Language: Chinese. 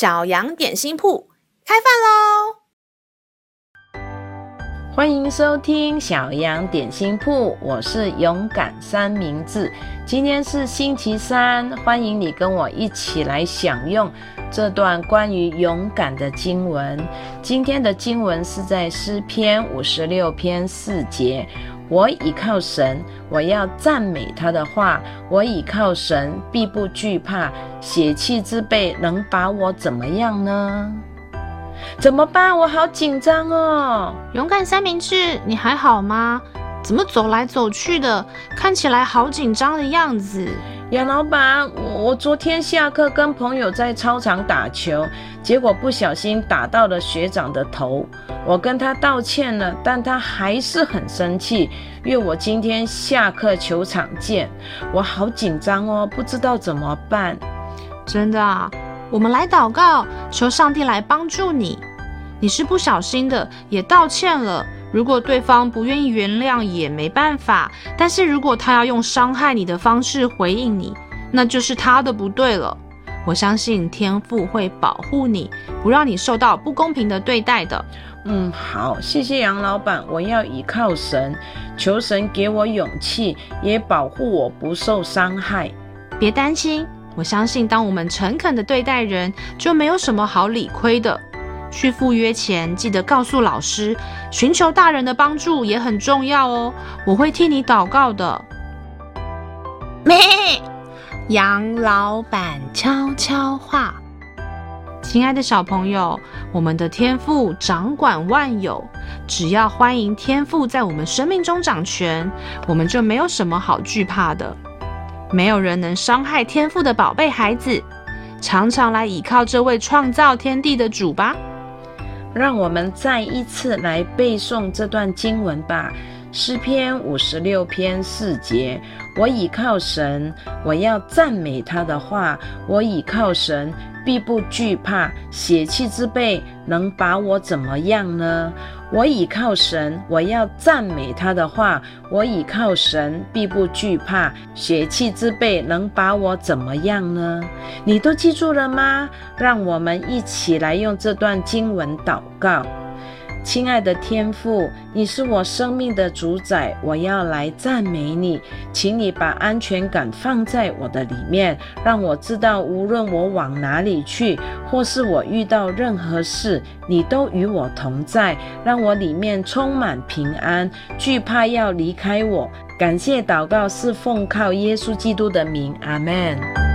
小羊点心铺开饭喽！欢迎收听小羊点心铺，我是勇敢三明治。今天是星期三，欢迎你跟我一起来享用这段关于勇敢的经文。今天的经文是在诗篇五十六篇四节。我倚靠神，我要赞美他的话。我倚靠神，必不惧怕。血气之辈能把我怎么样呢？怎么办？我好紧张哦！勇敢三明治，你还好吗？怎么走来走去的？看起来好紧张的样子。杨老板，我我昨天下课跟朋友在操场打球，结果不小心打到了学长的头。我跟他道歉了，但他还是很生气，约我今天下课球场见。我好紧张哦，不知道怎么办。真的啊？我们来祷告，求上帝来帮助你。你是不小心的，也道歉了。如果对方不愿意原谅，也没办法。但是如果他要用伤害你的方式回应你，那就是他的不对了。我相信天父会保护你，不让你受到不公平的对待的。嗯，好，谢谢杨老板。我要依靠神，求神给我勇气，也保护我不受伤害。别担心。我相信，当我们诚恳的对待人，就没有什么好理亏的。去赴约前，记得告诉老师，寻求大人的帮助也很重要哦。我会替你祷告的。咩？杨老板悄悄话。亲爱的小朋友，我们的天赋掌管万有，只要欢迎天赋在我们生命中掌权，我们就没有什么好惧怕的。没有人能伤害天赋的宝贝孩子，常常来倚靠这位创造天地的主吧。让我们再一次来背诵这段经文吧，《诗篇》五十六篇四节。我倚靠神，我要赞美他的话。我倚靠神，必不惧怕。血气之辈能把我怎么样呢？我倚靠神，我要赞美他的话。我倚靠神，必不惧怕。血气之辈能把我怎么样呢？你都记住了吗？让我们一起来用这段经文祷告。亲爱的天父，你是我生命的主宰，我要来赞美你，请你把安全感放在我的里面，让我知道无论我往哪里去，或是我遇到任何事，你都与我同在，让我里面充满平安，惧怕要离开我。感谢祷告是奉靠耶稣基督的名，阿门。